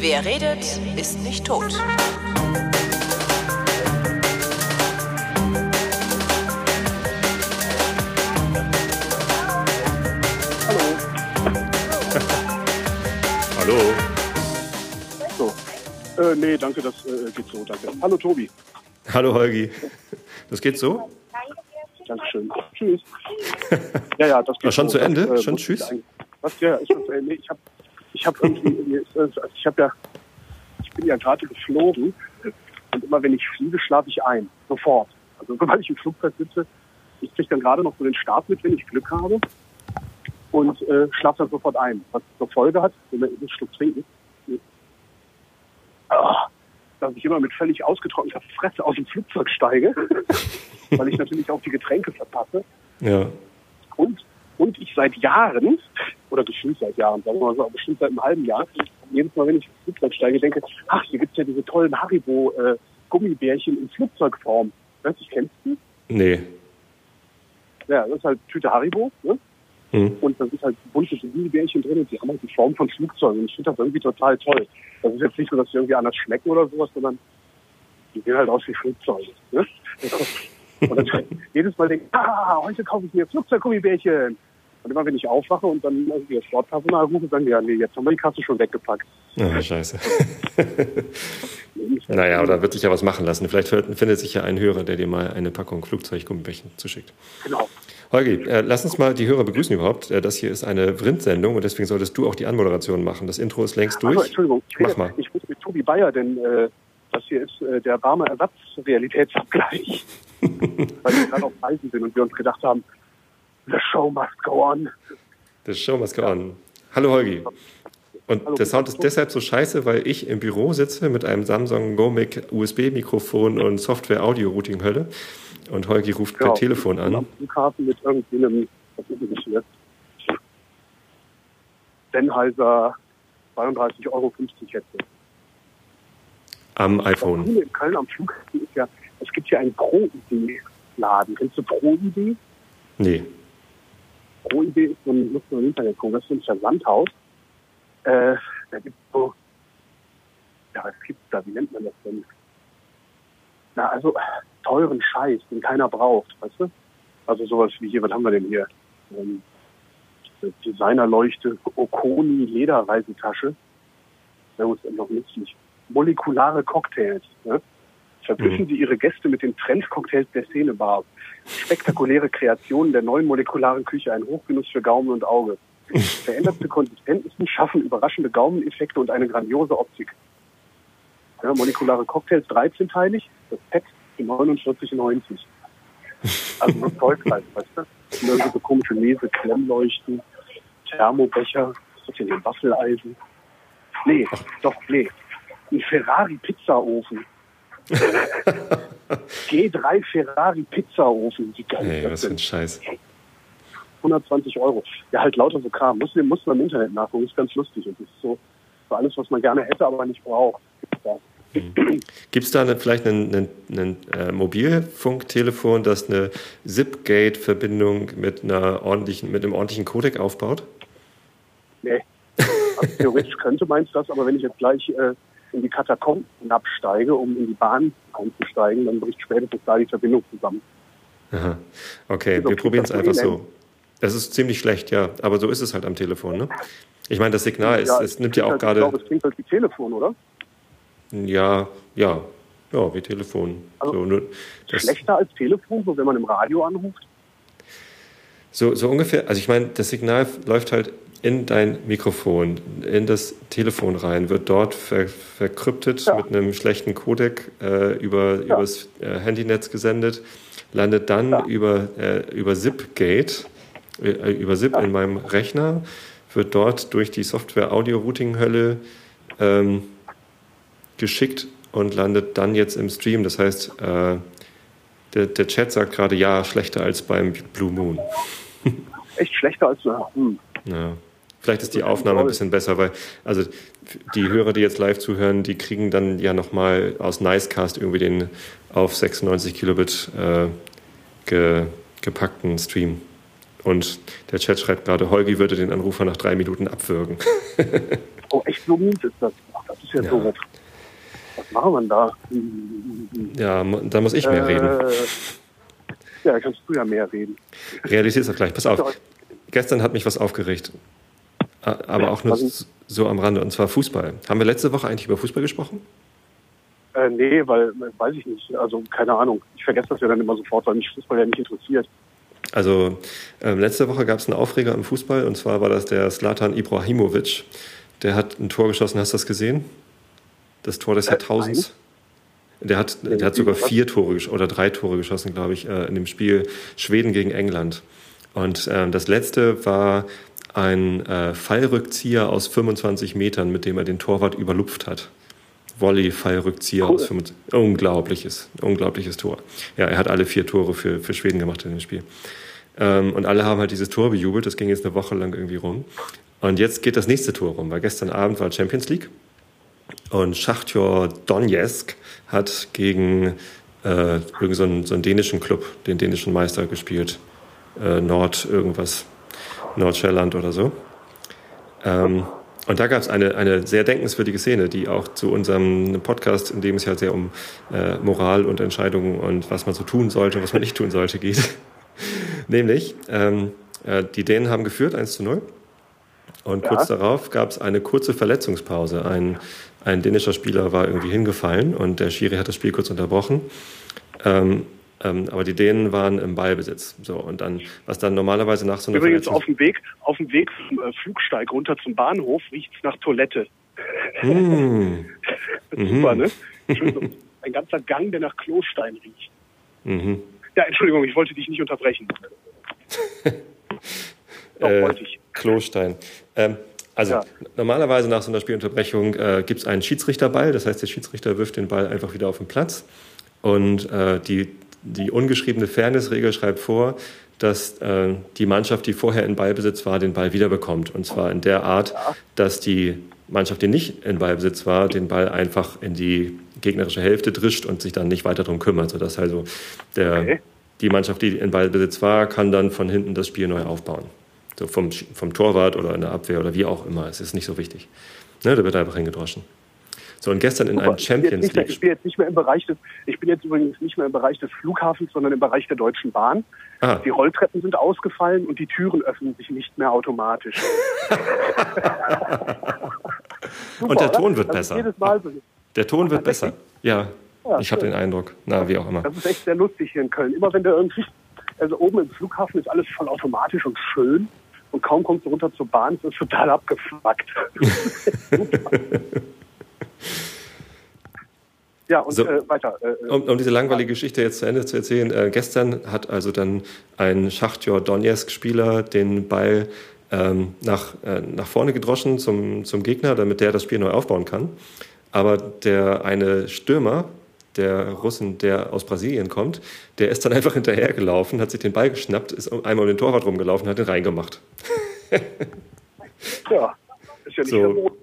Wer redet, ist nicht tot. Hallo. So. Äh, nee, danke, das äh, geht so, danke. Hallo Tobi. Hallo Holgi. Das geht so? Dankeschön. Tschüss. ja, ja, das geht War schon so. zu Ende? Das, äh, Schon tschüss? ich Was? Ja, zu Ende. Ich habe ich hab irgendwie, äh, ich habe ja, ich bin ja gerade geflogen und immer wenn ich fliege, schlafe ich ein. Sofort. Also sobald ich im Flugzeug sitze, ich kriege dann gerade noch so den Start mit, wenn ich Glück habe und äh, schlafe dann sofort ein. Was zur Folge hat, wenn wir einen Schluck trinken, ah, dass ich immer mit völlig ausgetrockneter Fresse aus dem Flugzeug steige, weil ich natürlich auch die Getränke verpasse. Ja. Und, und ich seit Jahren, oder bestimmt seit Jahren, sagen wir mal so, bestimmt seit einem halben Jahr, jedes Mal, wenn ich ins Flugzeug steige, denke, ach, hier gibt's ja diese tollen Haribo-Gummibärchen in Flugzeugform. Weißt du, kennst du? Nee. Ja, das ist halt Tüte Haribo, ne? Hm. Und da sind halt bunte Gummibärchen drin und die haben halt die Form von Flugzeugen. Und ich finde das irgendwie total toll. Das ist jetzt nicht so, dass die irgendwie anders schmecken oder sowas, sondern die sehen halt aus wie Flugzeuge. Ne? Und dann jedes Mal denke ich, ah, heute kaufe ich mir Flugzeuggummibärchen. Und immer wenn ich aufwache und dann irgendwie das Sportpersonal rufe, sagen die, ja, nee, jetzt haben wir die Kasse schon weggepackt. Ah, scheiße. naja, oder wird sich ja was machen lassen. Vielleicht findet sich ja ein Hörer, der dir mal eine Packung Flugzeuggummibärchen zuschickt. Genau. Holgi, äh, lass uns mal die Hörer begrüßen überhaupt. Äh, das hier ist eine Vrind-Sendung und deswegen solltest du auch die Anmoderation machen. Das Intro ist längst durch. Also, Entschuldigung, ich, Mach rede, mal. ich rufe mit Tobi Bayer, denn äh, das hier ist äh, der warme Ersatzrealitätsabgleich. Weil wir gerade auf Reisen sind und wir uns gedacht haben, the show must go on. The show must go on. Hallo Holgi. Und Hallo. der Sound ist deshalb so scheiße, weil ich im Büro sitze mit einem Samsung GoMic USB-Mikrofon und Software-Audio-Routing-Hölle. Und Holgi ruft per Genau. Telefon Am an. Flughafen mit irgendwie einem, was ist denn das hier? Sennheiser 32,50 Euro Headset. Am Das iPhone. Coole in Köln am Flughafen ist ja, es gibt ja einen Pro-ID-Laden. Kennst du Pro-ID? Nee. Pro-ID ist so ein, muss man im Internet gucken, das ist so ein Versandhaus. Äh, da gibt so, ja, was gibt's da, wie nennt man das denn? Na, also teuren Scheiß, den keiner braucht, weißt du? Also sowas wie hier, was haben wir denn hier? Ähm, Designerleuchte, Okoni Lederreisetasche. Ja, ist noch nützlich. Molekulare Cocktails. Ne? Verblüffen Mhm. Sie Ihre Gäste mit den Trendcocktails der Szenebar. Spektakuläre Kreationen der neuen molekularen Küche, ein Hochgenuss für Gaumen und Auge. Veränderte Konsistenzen schaffen überraschende Gaumeneffekte und eine grandiose Optik. Ja, molekulare Cocktails 13-teilig, das Pet für 49,90. Also so Zeug halt, weißt du? Und irgendwie so komische Lese, Klemmleuchten, Thermobecher, was ist denn hier, Waffeleisen? Nee, doch, nee. Ein Ferrari-Pizzaofen. G3 Ferrari Pizzaofen. Wie geil Ey, ist das was für ein Scheiß. 120 Euro. Ja, halt lauter so Kram. Muss, muss man im Internet nachgucken. Ist ganz lustig. Und das ist so, so alles, was man gerne hätte, aber nicht braucht. Ja. Gibt es da eine, vielleicht ein, ein, ein äh, Mobilfunktelefon, das eine Zipgate-Verbindung mit einer ordentlichen, mit einem ordentlichen Codec aufbaut? Nee. Also, theoretisch könnte meins das, aber wenn ich jetzt gleich äh, in die Katakomben absteige, um in die Bahn einzusteigen, dann bricht spätestens da die Verbindung zusammen. Aha. Okay, wir probieren es einfach so. Es ist ziemlich schlecht, ja, aber so ist es halt am Telefon, ne? Ich meine, das Signal ist, es nimmt ja auch halt- Ich gerade, glaube, es klingt halt wie Telefon, oder? Ja, ja, ja, wie Telefon. Also, so, Schlechter als Telefon, so wenn man im Radio anruft. so, so ungefähr, also ich meine, das Signal läuft halt in dein Mikrofon, in das Telefon rein, wird dort ver, verkryptet Ja. mit einem schlechten Codec äh, über Ja. übers äh, Handynetz gesendet, landet dann Ja. über, äh, über Zipgate, äh, über Zip in meinem Rechner, wird dort durch die Software Audio-Routing-Hölle ähm, geschickt und landet dann jetzt im Stream. Das heißt, äh, der, der Chat sagt gerade, ja, schlechter als beim Blue Moon. Echt schlechter als. Hm. Ja. Vielleicht ist die Aufnahme ein bisschen besser, weil also die Hörer, die jetzt live zuhören, die kriegen dann ja nochmal aus Nicecast irgendwie den auf 96 Kilobit äh, ge, gepackten Stream. Und der Chat schreibt gerade, Holgi würde den Anrufer nach drei Minuten abwürgen. oh, echt so mies ist das. Ach, das ist ja, ja. doof. Was machen wir denn da? Ja, da muss ich mehr äh, reden. Ja, da kannst du ja mehr reden. Realisier es auch gleich. Pass auf. Gestern hat mich was aufgeregt. Aber auch nur so am Rande, und zwar Fußball. Haben wir letzte Woche eigentlich über Fußball gesprochen? Äh, nee, weil, weiß ich nicht. Also, keine Ahnung. Ich vergesse das ja dann immer sofort, weil mich Fußball ja nicht interessiert. Also, äh, letzte Woche gab es einen Aufreger im Fußball, und zwar war das der Slatan Ibrahimovic. Der hat ein Tor geschossen, hast du das gesehen? Das Tor des äh, Jahrtausends. Der hat, der hat sogar vier Tore oder drei Tore geschossen, glaube ich, äh, in dem Spiel Schweden gegen England. Und äh, das letzte war ein äh, Fallrückzieher aus 25 Metern, mit dem er den Torwart überlupft hat. Volley-Fallrückzieher cool. aus 25. Unglaubliches, unglaubliches Tor. Ja, er hat alle vier Tore für, für Schweden gemacht in dem Spiel. Ähm, und alle haben halt dieses Tor bejubelt. Das ging jetzt eine Woche lang irgendwie rum. Und jetzt geht das nächste Tor rum, weil gestern Abend war Champions League. Und Schachtjor Donetsk hat gegen äh, irgend so einen, so einen dänischen Club, den dänischen Meister gespielt. Äh, Nord irgendwas, Nordsjælland oder so. Ähm, und da gab es eine, eine sehr denkenswürdige Szene, die auch zu unserem Podcast, in dem es ja sehr um äh, Moral und Entscheidungen und was man so tun sollte und was man nicht tun sollte geht. Nämlich, ähm, äh, die Dänen haben geführt, 1 zu 0. Und ja. kurz darauf gab es eine kurze Verletzungspause. Ein, ein dänischer Spieler war irgendwie hingefallen und der Schiri hat das Spiel kurz unterbrochen. Ähm, ähm, aber die Dänen waren im Ballbesitz. So, und dann, was dann normalerweise nach so einer Übrigens auf dem Weg, auf dem Weg vom äh, Flugsteig runter zum Bahnhof riecht es nach Toilette. Mm. Super, mhm. ne? Schön, ein ganzer Gang, der nach Klostein riecht. Mhm. Ja, Entschuldigung, ich wollte dich nicht unterbrechen. Doch, äh, wollte ich. Klostein. Ähm, also ja. normalerweise nach so einer Spielunterbrechung äh, gibt es einen Schiedsrichterball. Das heißt, der Schiedsrichter wirft den Ball einfach wieder auf den Platz. Und äh, die die ungeschriebene Fairness-Regel schreibt vor, dass äh, die Mannschaft, die vorher in Ballbesitz war, den Ball wiederbekommt. Und zwar in der Art, dass die Mannschaft, die nicht in Ballbesitz war, den Ball einfach in die gegnerische Hälfte drischt und sich dann nicht weiter darum kümmert. Sodass also der, okay. die Mannschaft, die in Ballbesitz war, kann dann von hinten das Spiel neu aufbauen. So vom, vom Torwart oder in der Abwehr oder wie auch immer. Es ist nicht so wichtig. Ne, da wird einfach hingedroschen. So, und gestern in Super. einem Champions League. Ich bin jetzt nicht mehr im Bereich des, ich bin jetzt übrigens nicht mehr im Bereich des Flughafens, sondern im Bereich der Deutschen Bahn. Ah. Die Rolltreppen sind ausgefallen und die Türen öffnen sich nicht mehr automatisch. Super, und der Ton wird besser. Der Ton wird besser. Ja, ja ich habe den Eindruck. Na, wie auch immer. Das ist echt sehr lustig hier in Köln. Immer wenn der irgendwie, also oben im Flughafen ist alles voll automatisch und schön. Und kaum kommst du runter zur Bahn, ist es total abgefuckt. Ja, und so, äh, weiter. Äh, äh, um, um, diese langweilige Geschichte jetzt zu Ende zu erzählen, äh, gestern hat also dann ein Schachtjor Donetsk-Spieler den Ball ähm, nach, äh, nach vorne gedroschen zum, zum Gegner, damit der das Spiel neu aufbauen kann. Aber der eine Stürmer, der Russen, der aus Brasilien kommt, der ist dann einfach hinterhergelaufen, hat sich den Ball geschnappt, ist einmal um den Torwart rumgelaufen, hat ihn reingemacht. ja, ist ja nicht so. verboten.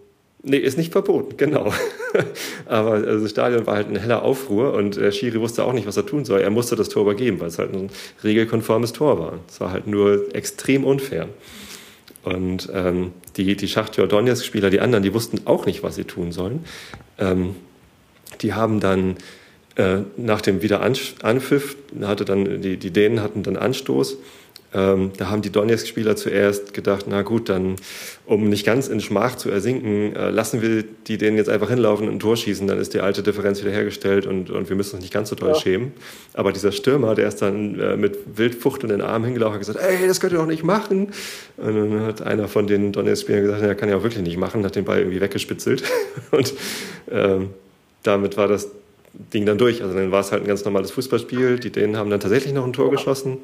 Nee, ist nicht verboten, genau. Aber also das Stadion war halt ein heller Aufruhr und der Schiri wusste auch nicht, was er tun soll. Er musste das Tor übergeben, weil es halt ein regelkonformes Tor war. Es war halt nur extrem unfair. Und ähm, die, die Schachtjor Donetsk-Spieler, die anderen, die wussten auch nicht, was sie tun sollen. Ähm, die haben dann äh, nach dem Wiederanpfiff, hatte dann, die, die Dänen hatten dann Anstoß ähm, da haben die Donetsk-Spieler zuerst gedacht, na gut, dann, um nicht ganz in Schmach zu ersinken, äh, lassen wir die denen jetzt einfach hinlaufen und ein Tor schießen, dann ist die alte Differenz wieder hergestellt und, und wir müssen uns nicht ganz so toll ja. schämen. Aber dieser Stürmer, der ist dann äh, mit wild fuchtelnden Armen hingelaufen und gesagt, ey, das könnt ihr doch nicht machen. Und dann hat einer von den Donetsk-Spielern gesagt, ja, kann ja auch wirklich nicht machen, hat den Ball irgendwie weggespitzelt. und ähm, damit war das Ding dann durch. Also dann war es halt ein ganz normales Fußballspiel. Die Dänen haben dann tatsächlich noch ein Tor geschossen.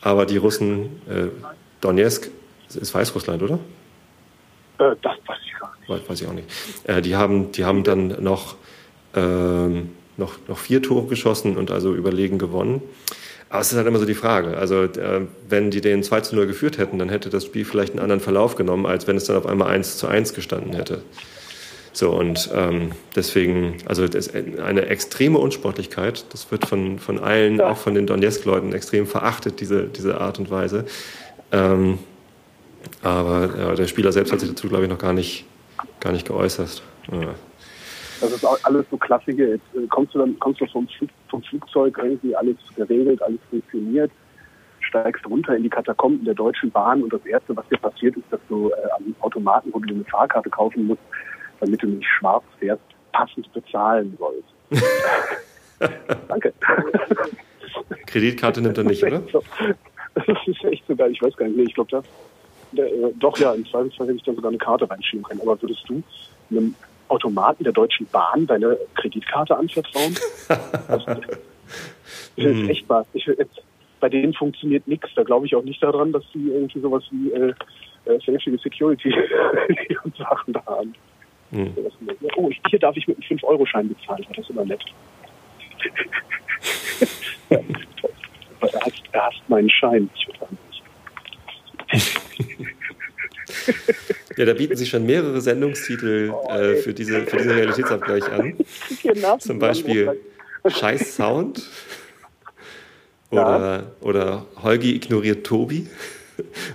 Aber die Russen, äh, Donetsk, ist Weißrussland, oder? Äh, das weiß ich gar nicht. Weiß, weiß ich auch nicht. Äh, die, haben, die haben dann noch, ähm, noch, noch vier Tore geschossen und also überlegen gewonnen. Aber es ist halt immer so die Frage. Also, äh, wenn die den 2 zu 0 geführt hätten, dann hätte das Spiel vielleicht einen anderen Verlauf genommen, als wenn es dann auf einmal 1 zu 1 gestanden hätte. So, und ähm, deswegen, also das eine extreme Unsportlichkeit. Das wird von, von allen, ja. auch von den Donetsk-Leuten, extrem verachtet, diese, diese Art und Weise. Ähm, aber ja, der Spieler selbst hat sich dazu, glaube ich, noch gar nicht, gar nicht geäußert. Ja. Das ist auch alles so Klassiker. Jetzt äh, kommst du dann kommst du vom, vom Flugzeug, irgendwie alles geregelt, alles funktioniert, steigst runter in die Katakomben der Deutschen Bahn und das Erste, was dir passiert, ist, dass du äh, am Automaten, wo du eine Fahrkarte kaufen musst, damit du nicht schwarz fährst, passend bezahlen sollst. Danke. Kreditkarte nimmt er nicht, oder? Das ist echt so geil. Ich weiß gar nicht. Nee, ich glaube, da, da, äh, doch ja, im Zweifelsfall hätte ich da sogar eine Karte reinschieben können. Aber würdest du einem Automaten der Deutschen Bahn deine Kreditkarte anvertrauen? das, das ist hm. echt mal. Ich, bei denen funktioniert nichts. Da glaube ich auch nicht daran, dass sie irgendwie sowas wie äh, äh, Security und Sachen da haben. Hm. Oh, hier darf ich mit einem 5-Euro-Schein bezahlen. Das ist immer nett. ja, er, hat, er hasst meinen Schein. Ich Ja, da bieten sich schon mehrere Sendungstitel oh, äh, für, diese, für diesen Realitätsabgleich an. Zum Beispiel Scheiß Sound oder, oder Holgi ignoriert Tobi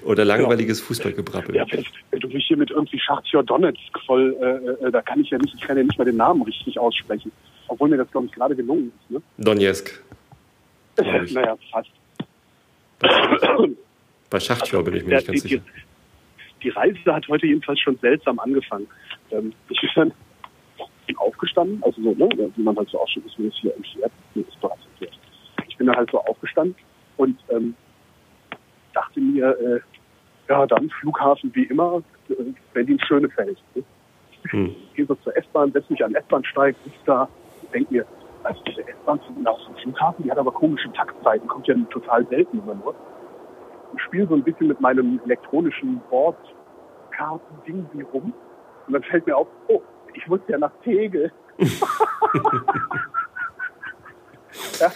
oder langweiliges Fußballgebrabbel. Ja, wenn, du mich hier mit irgendwie Schachtjor Donetsk voll, äh, äh, da kann ich ja nicht, ich kann ja nicht mal den Namen richtig aussprechen. Obwohl mir das, glaube ich, gerade gelungen ist. Ne? Donetsk. naja, fast. Bei Schachtjor bin ich mir ja, nicht ganz die, sicher die Reise hat heute jedenfalls schon seltsam angefangen. Ähm, ich bin dann aufgestanden, also so, ne, wie man halt so auch schon ist, wie es hier erklärt, mir ist bereits erklärt. Ich bin dann halt so aufgestanden und ähm, dachte mir, äh, ja, dann Flughafen wie immer, Berlin-Schönefeld. Ne? Hm. Ich gehe so zur S-Bahn, setze mich an den S-Bahn-Steig, sitze da, denke mir, also diese S-Bahn nach so einem Flughafen, die hat aber komische Taktzeiten, kommt ja total selten immer nur spiele so ein bisschen mit meinem elektronischen Bordkarten-Ding wie rum. Und dann fällt mir auf, oh, ich muss ja nach Tegel. ja,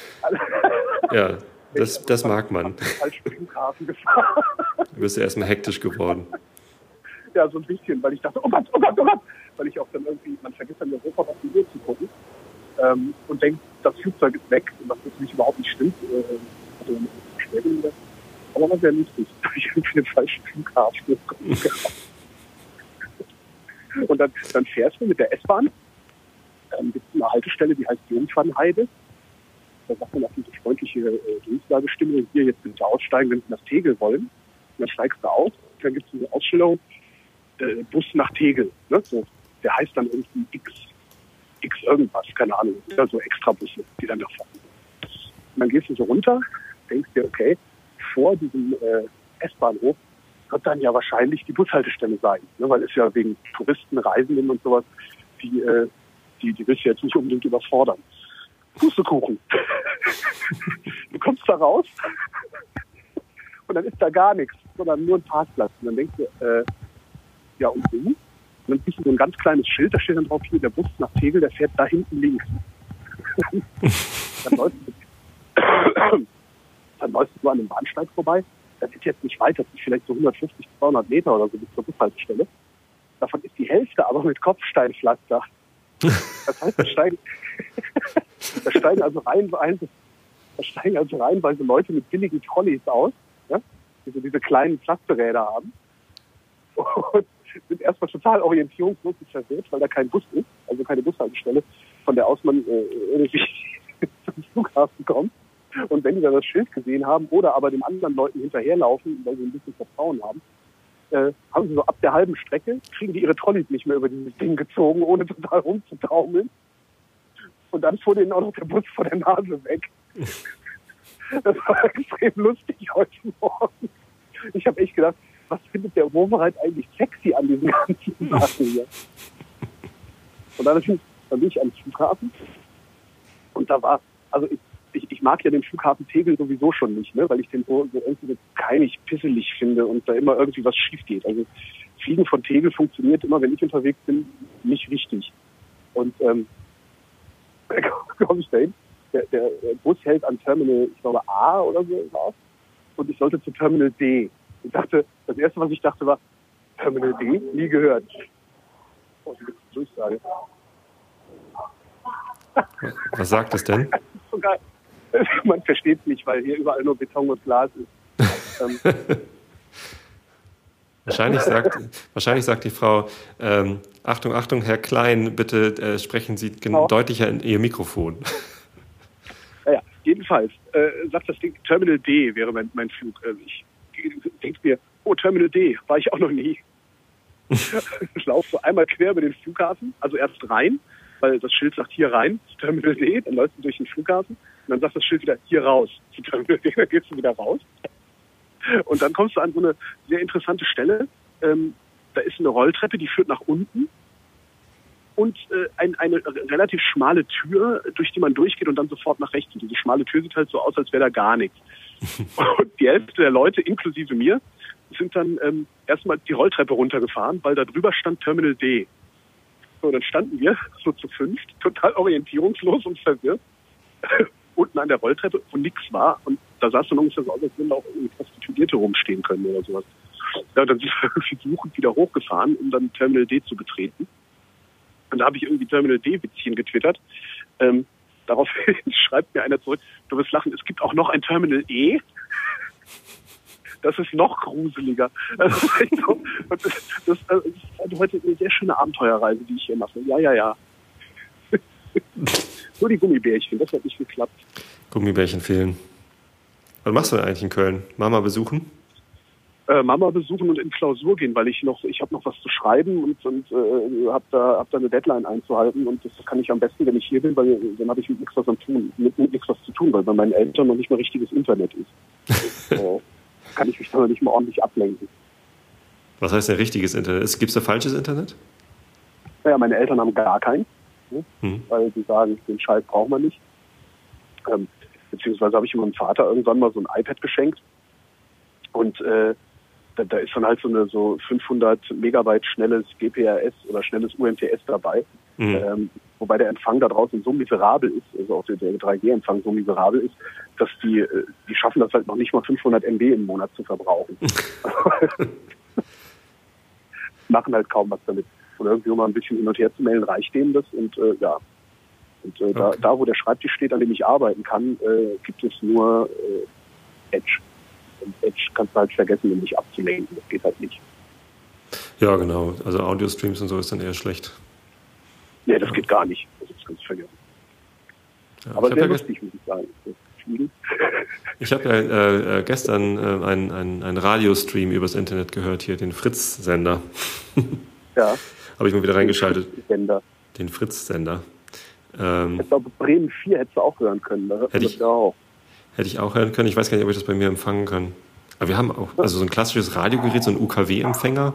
ja, das, das mag man. Flughafen gefahren. Du bist ja erstmal hektisch geworden. Ja, so ein bisschen, weil ich dachte, oh Gott, oh Gott, oh Gott. Weil ich auch dann irgendwie, man vergisst dann Europa auf die Uhr zu gucken ähm, und denkt, das Flugzeug ist weg, was natürlich überhaupt nicht stimmt. Äh. Aber war sehr lustig. Ich habe den falschen Flughafen Und dann, dann fährst du mit der S-Bahn. Dann gibt es eine Haltestelle, die heißt Jungfernheide. Da sagt man auch diese freundliche äh, Durchsagestimme, hier jetzt bitte aussteigen, wenn Sie nach Tegel wollen. Und dann steigst du aus. Dann gibt es eine Ausstellung, äh, Bus nach Tegel. Ne? So, der heißt dann irgendwie X, X irgendwas, keine Ahnung. Ja, so extra Busse, die dann da fahren. Und dann gehst du so runter, denkst dir, okay, vor diesem äh, S-Bahnhof wird dann ja wahrscheinlich die Bushaltestelle sein, ne? weil es ja wegen Touristen, Reisenden und sowas, die, äh, die, die willst du jetzt nicht unbedingt überfordern. Pustekuchen. du kommst da raus und dann ist da gar nichts, sondern nur ein Parkplatz. Und dann denkst du, äh, ja und du? Und dann siehst du so ein ganz kleines Schild, da steht dann drauf, hier der Bus nach Tegel, der fährt da hinten links. dann läufst du dann läufst du an einem Bahnsteig vorbei. Das ist jetzt nicht weit, das ist vielleicht so 150, 200 Meter oder so bis zur Bushaltestelle. Davon ist die Hälfte aber mit Kopfsteinpflaster. Das heißt, da steigen, da steigen also reihenweise, da steigen also reihenweise Leute mit billigen Trolleys aus, ja, die so diese kleinen Pflasterräder haben. Und sind erstmal total orientierungslos und verwirrt, weil da kein Bus ist, also keine Bushaltestelle, von der aus man äh, irgendwie zum Flughafen kommt. Und wenn die dann das Schild gesehen haben oder aber den anderen Leuten hinterherlaufen, weil sie ein bisschen Vertrauen haben, äh, haben sie so ab der halben Strecke, kriegen die ihre Trolleys nicht mehr über dieses Ding gezogen, ohne total rumzutaumeln. Und dann fuhr denen auch noch der Bus vor der Nase weg. Das war extrem lustig heute Morgen. Ich habe echt gedacht, was findet der Wurmreit eigentlich sexy an diesen ganzen Sachen hier? Und dann, dann bin ich am Flughafen und da war, also ich, ich, ich mag ja den Flughafen Tegel sowieso schon nicht, ne? weil ich den so, so irgendwie so keinig, pisselig finde und da immer irgendwie was schief geht. Also Fliegen von Tegel funktioniert immer, wenn ich unterwegs bin, nicht richtig. Und ähm, komme ich dahin, der, der, der Bus hält an Terminal, ich glaube A oder so raus und ich sollte zu Terminal D. Ich dachte, das erste, was ich dachte, war Terminal D, nie gehört. Und Durchsage. Was sagt es denn? Das ist so geil. Man versteht es nicht, weil hier überall nur Beton und Glas ist. ähm, Wahrscheinlich sagt, wahrscheinlich sagt die Frau, ähm, Achtung, Achtung, Herr Klein, bitte äh, sprechen Sie Genau. deutlicher in Ihr Mikrofon. Naja, jedenfalls äh, sagt das Ding, Terminal D wäre mein, mein Flug. Äh, ich denke mir, oh, Terminal D, war ich auch noch nie. ich laufe so einmal quer über den Flughafen, also erst rein, weil das Schild sagt hier rein, zu Terminal D, dann läufst du durch den Flughafen und dann sagt das Schild wieder hier raus, zu Terminal D, dann gehst du wieder raus. Und dann kommst du an so eine sehr interessante Stelle. Ähm, da ist eine Rolltreppe, die führt nach unten und äh, ein, eine relativ schmale Tür, durch die man durchgeht und dann sofort nach rechts. Und diese schmale Tür sieht halt so aus, als wäre da gar nichts. Und die Hälfte der Leute, inklusive mir, sind dann ähm, erstmal die Rolltreppe runtergefahren, weil da drüber stand Terminal D. So, dann standen wir so zu fünft, total orientierungslos und verwirrt, unten an der Rolltreppe, wo nichts war. Und da sah es dann ungefähr so aus, als würden da auch irgendwie Prostituierte rumstehen können oder sowas. Ja, und dann sind wir irgendwie suchend wieder hochgefahren, um dann Terminal D zu betreten. Und da habe ich irgendwie Terminal D-Witzchen getwittert. Ähm, daraufhin schreibt mir einer zurück, du wirst lachen, es gibt auch noch ein Terminal E. Das ist noch gruseliger. Das so, das, das, das ist halt heute eine sehr schöne Abenteuerreise, die ich hier mache. Ja, ja, ja. Nur die Gummibärchen, das hat nicht geklappt. Gummibärchen fehlen. Was machst du denn eigentlich in Köln? Mama besuchen? Äh, Mama besuchen und in Klausur gehen, weil ich noch, ich habe noch was zu schreiben und, und äh, habe da, hab da eine Deadline einzuhalten und das kann ich am besten, wenn ich hier bin, weil dann habe ich mit nichts was am tun, mit, mit nichts was zu tun, weil bei meinen Eltern noch nicht mal richtiges Internet ist. äh, kann ich mich dann noch nicht mal ordentlich ablenken. Was heißt denn richtiges Internet? Gibt es da falsches Internet? Naja, meine Eltern haben gar keinen, ne? Hm. weil sie sagen, den Scheiß braucht man nicht. Ähm, beziehungsweise habe ich meinem Vater irgendwann mal so ein iPad geschenkt und äh, da, da ist dann halt so eine so 500 Megabyte schnelles GPRS oder schnelles UMTS dabei, Mhm. ähm, wobei der Empfang da draußen so miserabel ist, also auch der, der 3G-Empfang so miserabel ist, dass die, äh, die schaffen das halt noch nicht mal 500 MB im Monat zu verbrauchen. Machen halt kaum was damit. Und irgendwie um mal ein bisschen hin und her zu melden, reicht denen das und äh, ja. Und äh, da, Okay. da, wo der Schreibtisch steht, an dem ich arbeiten kann, äh, gibt es nur äh, Edge. Und Edge kannst du halt vergessen, um dich abzulenken. Das geht halt nicht. Ja, genau. Also Audio-Streams und so ist dann eher schlecht. Nee, das geht gar nicht. Also das kannst du vergessen. Ja, Aber sehr habe ja, lustig, muss ich sagen. Ich hab ja äh, äh, gestern äh, einen ein, ein Radiostream übers Internet gehört, hier den Fritz-Sender. Ja, Habe ich mal wieder reingeschaltet. Sender. Den Fritz-Sender. Ähm, Ich glaube, Bremen 4 hättest du auch hören können. Da hört man Hätte ich- ja auch. Hätte ich auch hören können. Ich weiß gar nicht, ob ich das bei mir empfangen kann. Aber wir haben auch, also so ein klassisches Radiogerät, so ein UKW-Empfänger,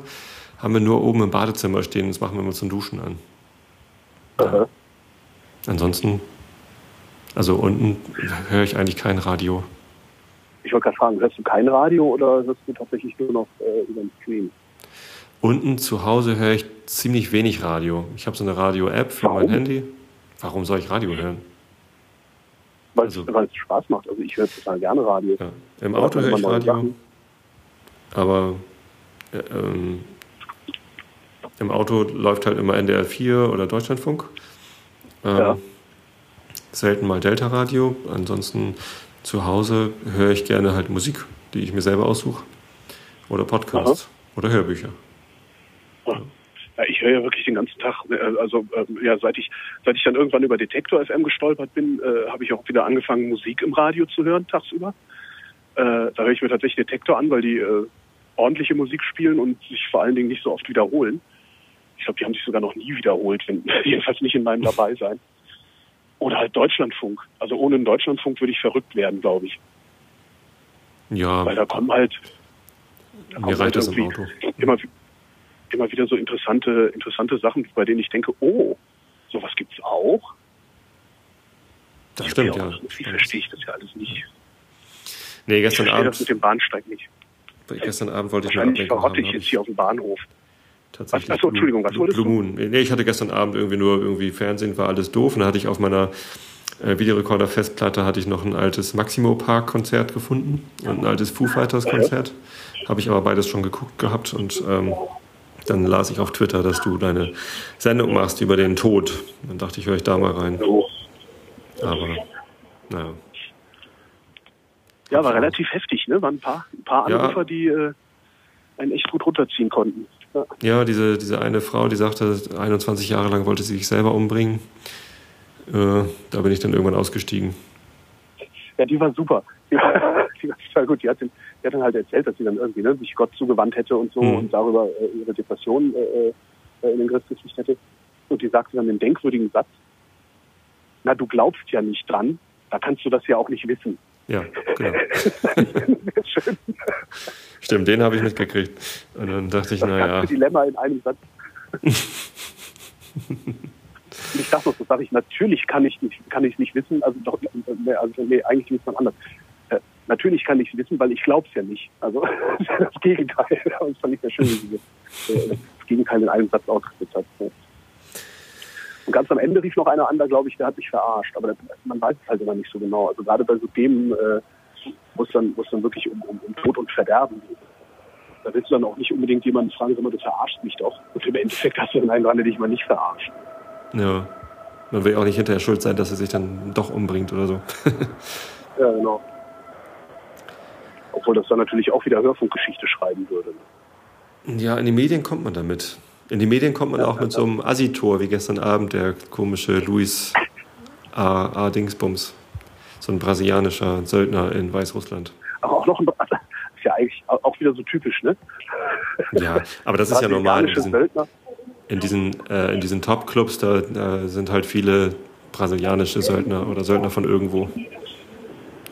haben wir nur oben im Badezimmer stehen. Das machen wir immer zum Duschen an. Aha. Ansonsten, also unten höre ich eigentlich kein Radio. Ich wollte gerade fragen, hörst du kein Radio oder hörst du tatsächlich nur noch äh, über den Stream? Unten zu Hause höre ich ziemlich wenig Radio. Ich habe so eine Radio-App für mein Warum? Handy. Warum soll ich Radio hören? Weil Also- es Spaß macht. Also ich höre total gerne Radio. Ja. Im Auto höre ich Radio, Sachen. aber äh, ähm, im Auto läuft halt immer NDR 4 oder Deutschlandfunk. Ähm, Ja. Selten mal Delta-Radio. Ansonsten zu Hause höre ich gerne halt Musik, die ich mir selber aussuche. Oder Podcasts oder Hörbücher. Ja, ich höre ja wirklich den ganzen Tag, äh, also ähm, ja, seit ich seit ich dann irgendwann über Detektor FM gestolpert bin, äh, habe ich auch wieder angefangen, Musik im Radio zu hören, tagsüber. Äh, da höre ich mir tatsächlich Detektor an, weil die äh, ordentliche Musik spielen und sich vor allen Dingen nicht so oft wiederholen. Ich glaube, die haben sich sogar noch nie wiederholt, wenn, jedenfalls nicht in meinem Dabeisein. Oder halt Deutschlandfunk. Also ohne einen Deutschlandfunk würde ich verrückt werden, glaube ich. Ja, Weil da kommen halt, da kommen mir reicht das im Auto. immer, immer wieder so interessante, interessante Sachen, bei denen ich denke, oh, sowas gibt's auch. Das stimmt, ja. Irgendwie verstehe ich das ja alles nicht. Nee, Ich gestern das Abend, mit dem Bahnsteig nicht. gestern Abend wollte ich Wahrscheinlich verrotte ich jetzt hier auf dem Bahnhof. Tatsächlich. Ach so, Entschuldigung, was wolltest Blue? Moon. Nee, ich hatte gestern Abend irgendwie nur irgendwie Fernsehen, war alles doof. Und da hatte ich auf meiner äh, Videorekorder-Festplatte hatte ich noch ein altes Maximo Park-Konzert gefunden und ein altes Foo Fighters-Konzert. Habe ich aber beides schon geguckt gehabt und ähm, dann las ich auf Twitter, dass du deine Sendung machst über den Tod. Dann dachte ich, höre ich da mal rein. Aber, naja. Ja, war relativ heftig, ne? Waren ein paar, ein paar Ja. Anrufer, die äh, einen echt gut runterziehen konnten. Ja. Ja, diese, diese eine Frau, die sagte, 21 Jahre lang wollte sie sich selber umbringen. Äh, da bin ich dann irgendwann ausgestiegen. Ja, die war super. Die war, die war total gut. Die hat, den, die hat dann halt erzählt, dass sie dann irgendwie ne, sich Gott zugewandt hätte und so Mhm. und darüber äh, ihre Depression äh, äh, in den Griff gekriegt hätte. Und die sagte dann den denkwürdigen Satz, na, du glaubst ja nicht dran, da kannst du das ja auch nicht wissen. Ja, genau. Stimmt, den habe ich mitgekriegt. Und dann dachte ich, Das naja, ganze Dilemma in einem Satz. Ich dachte noch, das sage ich, natürlich kann ich nicht, kann ich nicht wissen, also doch, äh, nee, also nee, eigentlich ist man anders. Natürlich kann ich es wissen, weil ich glaube es ja nicht. Also das Gegenteil. Das fand ich sehr schön, wie äh, das Gegenteil in einem Satz ausgeführt hat. Und ganz am Ende rief noch einer an, da glaube ich, der hat mich verarscht. Aber das, man weiß es halt immer nicht so genau. Also gerade bei so Themen, äh, wo es dann, wo es dann wirklich um, um, um Tod und Verderben geht. Da willst du dann auch nicht unbedingt jemanden fragen, sag mal, du verarschst mich doch. Und im Endeffekt hast du dann einen dran, der dich mal nicht verarscht. ja. Man will auch nicht hinterher schuld sein, dass er sich dann doch umbringt oder so. Ja, genau. Obwohl das dann natürlich auch wieder Hörfunkgeschichte schreiben würde. Ja, in die Medien kommt man damit. In die Medien kommt man auch mit so einem Assi-Tor wie gestern Abend, der komische Luis A. A. Dingsbums. So ein brasilianischer Söldner in Weißrussland. Aber auch noch ein, ist ja eigentlich auch wieder so typisch, ne? Ja, aber das ist ja normal. In diesen, Söldner. in diesen, äh, in diesen Top-Clubs, da, da sind halt viele brasilianische Söldner oder Söldner von irgendwo.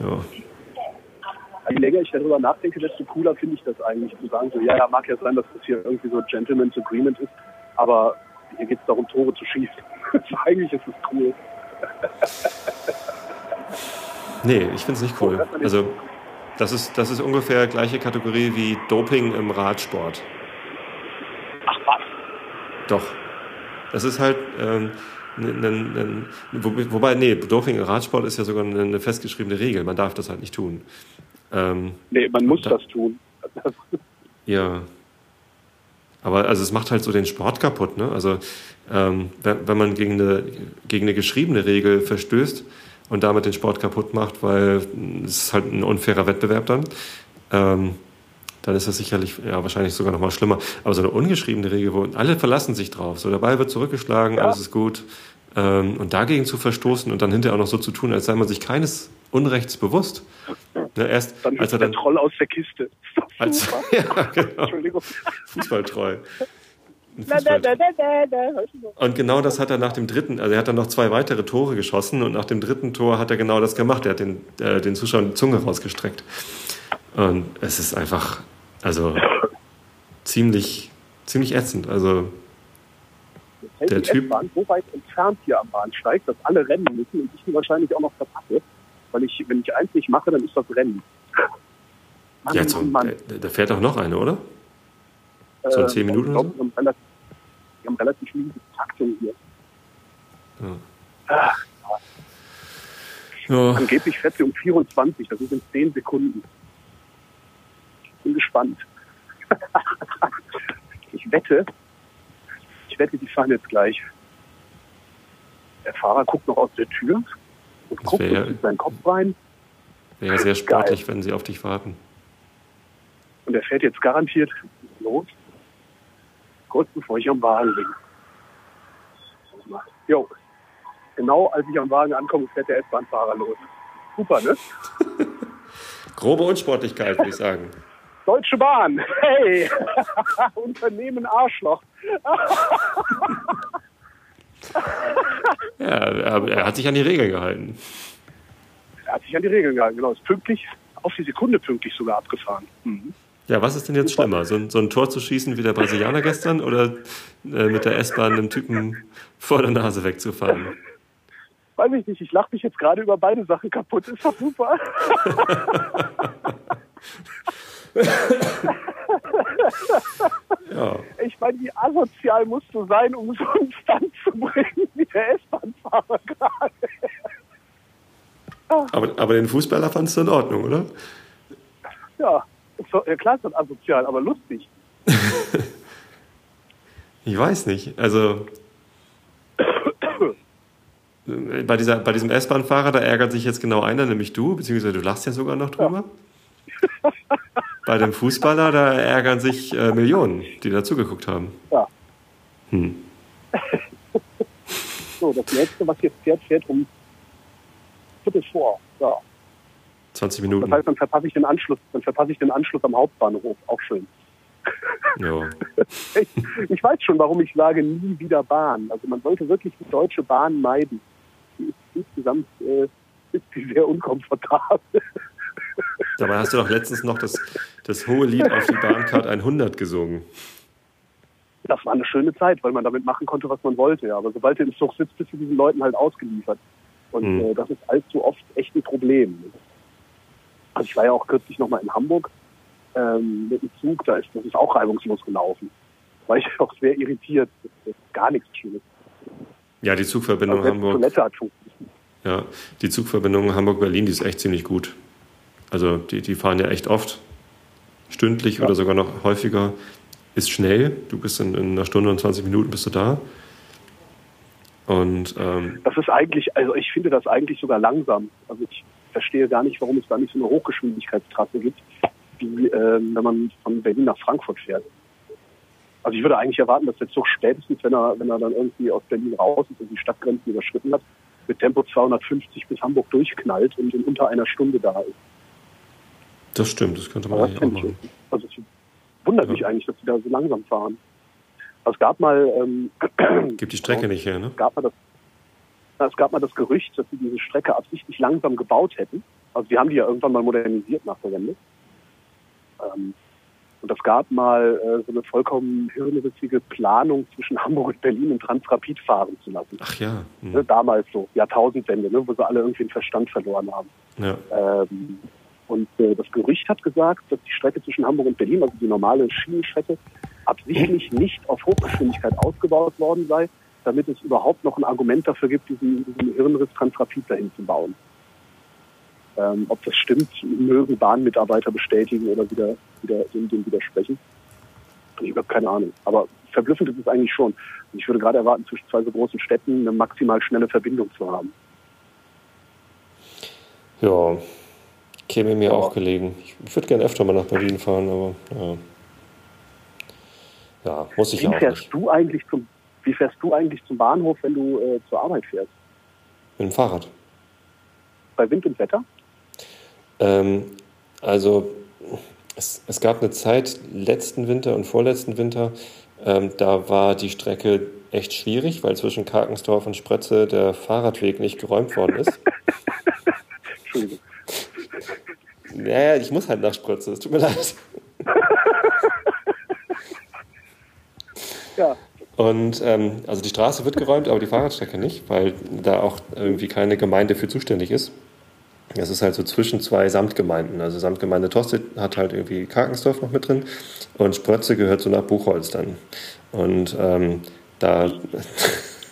Ja, Je länger ich darüber nachdenke, desto cooler finde ich das eigentlich, zu sagen, so, ja, ja, mag ja sein, dass das hier irgendwie so Gentleman's Agreement ist, aber hier geht es darum, Tore zu schießen. eigentlich ist es cool. Nee, ich finde es nicht cool. Also, das ist, das ist ungefähr gleiche Kategorie wie Doping im Radsport. Ach was. Doch. Das ist halt, ähm, ne, ne, ne, wo, wobei, nee, Doping im Radsport ist ja sogar eine festgeschriebene Regel. Man darf das halt nicht tun. Ähm, Nee, man muss Da- das tun. ja. Aber also es macht halt so den Sport kaputt, ne? Also ähm, wenn, wenn man gegen eine, gegen eine geschriebene Regel verstößt und damit den Sport kaputt macht, weil es ist halt ein unfairer Wettbewerb dann, ähm, dann ist das sicherlich, ja, wahrscheinlich sogar noch mal schlimmer. Aber so eine ungeschriebene Regel, wo alle verlassen sich drauf, so der Ball wird zurückgeschlagen, alles ist gut. Ähm, und dagegen zu verstoßen und dann hinterher auch noch so zu tun, als sei man sich keines Unrechts bewusst. Ne, erst Dann als er der dann Troll aus der Kiste. als, ja, genau. Entschuldigung. Na, na, na. Und genau das hat er nach dem dritten, also er hat dann noch zwei weitere Tore geschossen und nach dem dritten Tor hat er genau das gemacht. Er hat den, äh, den Zuschauern die Zunge rausgestreckt. Und es ist einfach, also ziemlich, ziemlich ätzend. Also Der Typ- so weit entfernt hier am Bahnsteig, dass alle rennen müssen und ich die wahrscheinlich auch noch verpacke. Weil ich, wenn ich eins nicht mache, dann ist das Rennen. Mann, ja, so, Mann. da, da fährt auch noch eine, oder? so in Äh, zehn Minuten ich glaub, Wir haben relativ, wir haben relativ miese Taktung hier. Ja. Angeblich fährt sie um 24, das ist in 10 Sekunden. Ich bin gespannt. ich wette, ich wette, die fahren jetzt gleich. Der Fahrer guckt noch aus der Tür und Das guckt ja- zieht seinen Kopf rein Wäre ja sehr sportlich, wenn sie auf dich warten. und er fährt jetzt garantiert los, kurz bevor ich am Wagen bin. Jo, genau als ich am Wagen ankomme, fährt der S-Bahn-Fahrer los. Super, ne? Grobe Unsportlichkeit, würde ich sagen. Deutsche Bahn, hey! Unternehmen Arschloch. Ja, er, er hat sich an die Regeln gehalten. Er hat sich an die Regeln gehalten, genau. Ist pünktlich, auf die Sekunde pünktlich sogar abgefahren. Mhm. Ja, was ist denn jetzt schlimmer? So ein, so ein Tor zu schießen wie der Brasilianer gestern oder äh, mit der S-Bahn einem Typen vor der Nase wegzufahren? Weiß ich nicht, ich lache mich jetzt gerade über beide Sachen kaputt. Ist doch super. Ja, Ich meine, wie asozial musst du sein, um so einen Stand zu bringen, wie der S-Bahn-Fahrer gerade. aber, aber den Fußballer fandst du in Ordnung, oder? Ja, klar ist das asozial, aber lustig. Ich weiß nicht. Also bei, dieser, bei diesem S-Bahn-Fahrer, da ärgert sich jetzt genau einer, nämlich du, beziehungsweise du lachst ja sogar noch drüber. Ja. bei dem Fußballer, da ärgern sich äh, Millionen, die dazugeguckt haben. Ja. Hm. so, das nächste, was jetzt fährt, fährt um Viertel vor. Ja. 20 Minuten. Das heißt, dann verpasse ich den Anschluss, dann verpasse ich den Anschluss am Hauptbahnhof. Auch schön. Ja. ich, ich weiß schon, warum ich sage, nie wieder Bahn. Also man sollte wirklich die Deutsche Bahn meiden die ist insgesamt äh, ist die sehr unkomfortabel. Dabei hast du doch letztens noch das, das hohe Lied auf die Bahncard 100 gesungen. Das war eine schöne Zeit, weil man damit machen konnte, was man wollte. Ja. Aber sobald du im Zug sitzt, bist du diesen Leuten halt ausgeliefert. Und mhm. äh, das ist allzu oft echt ein Problem. Also ich war ja auch kürzlich nochmal in Hamburg ähm, mit dem Zug, da ist das ist auch reibungslos gelaufen. Da war ich auch sehr irritiert. Das ist gar nichts Schönes. Ja, die Zugverbindung also Hamburg. Ja, die Zugverbindung Hamburg-Berlin, die ist echt ziemlich gut. Also die, die fahren ja echt oft, stündlich ja. oder sogar noch häufiger. Ist schnell, du bist in, in, einer Stunde und 20 Minuten bist du da. Und ähm, das ist eigentlich, also ich finde das eigentlich sogar langsam. Also ich verstehe gar nicht, warum es da nicht so eine Hochgeschwindigkeitstrasse gibt, wie ähm, wenn man von Berlin nach Frankfurt fährt. Also ich würde eigentlich erwarten, dass der Zug spätestens, wenn er, wenn er dann irgendwie aus Berlin raus ist und die Stadtgrenzen überschritten hat, mit Tempo 250 bis Hamburg durchknallt und in unter einer Stunde da ist. Das stimmt, das könnte man eigentlich auch machen. Also es wundert ja. mich eigentlich, dass sie da so langsam fahren. Also es gab mal... Ähm, Gibt die Strecke nicht her, ne? Es gab, mal das, es gab mal das Gerücht, dass sie diese Strecke absichtlich langsam gebaut hätten. Also wir haben die ja irgendwann mal modernisiert nach der Wende. Ähm, und es gab mal äh, so eine vollkommen hirnrissige Planung zwischen Hamburg und Berlin im Transrapid fahren zu lassen. Ach ja. Mhm. Ne, damals so, Jahrtausendwende, ne, wo sie alle irgendwie den Verstand verloren haben. Ja. Ähm, und äh, das Gerücht hat gesagt, dass die Strecke zwischen Hamburg und Berlin, also die normale Schienenstrecke, absichtlich nicht auf Hochgeschwindigkeit ausgebaut worden sei, damit es überhaupt noch ein Argument dafür gibt, diesen, diesen Hirnriss Transrapid dahin zu bauen. Ähm, ob das stimmt, mögen Bahnmitarbeiter bestätigen oder wieder, wieder dem, dem widersprechen. Ich habe keine Ahnung. Aber verblüffend ist es eigentlich schon. Und ich würde gerade erwarten, zwischen zwei so großen Städten eine maximal schnelle Verbindung zu haben. Ja, käme mir auch gelegen. Ich würde gerne öfter mal nach Berlin fahren, aber ja, ja muss ich wie auch fährst nicht. Du eigentlich zum, wie fährst du eigentlich zum Bahnhof, wenn du äh, zur Arbeit fährst? Mit dem Fahrrad. Bei Wind und Wetter? Ähm, also es, es, gab eine Zeit letzten Winter und vorletzten Winter, ähm, da war die Strecke echt schwierig, weil zwischen Karkensdorf und Spretze der Fahrradweg nicht geräumt worden ist. Entschuldigung. Naja, ich muss halt nach Spretze, es tut mir leid. ja. Und ähm, also die Straße wird geräumt, aber die Fahrradstrecke nicht, weil da auch irgendwie keine Gemeinde für zuständig ist. Das ist halt so zwischen zwei Samtgemeinden. Also Samtgemeinde Tosted hat halt irgendwie Karkensdorf noch mit drin und Sprötze gehört so nach Buchholz dann. Und ähm, da,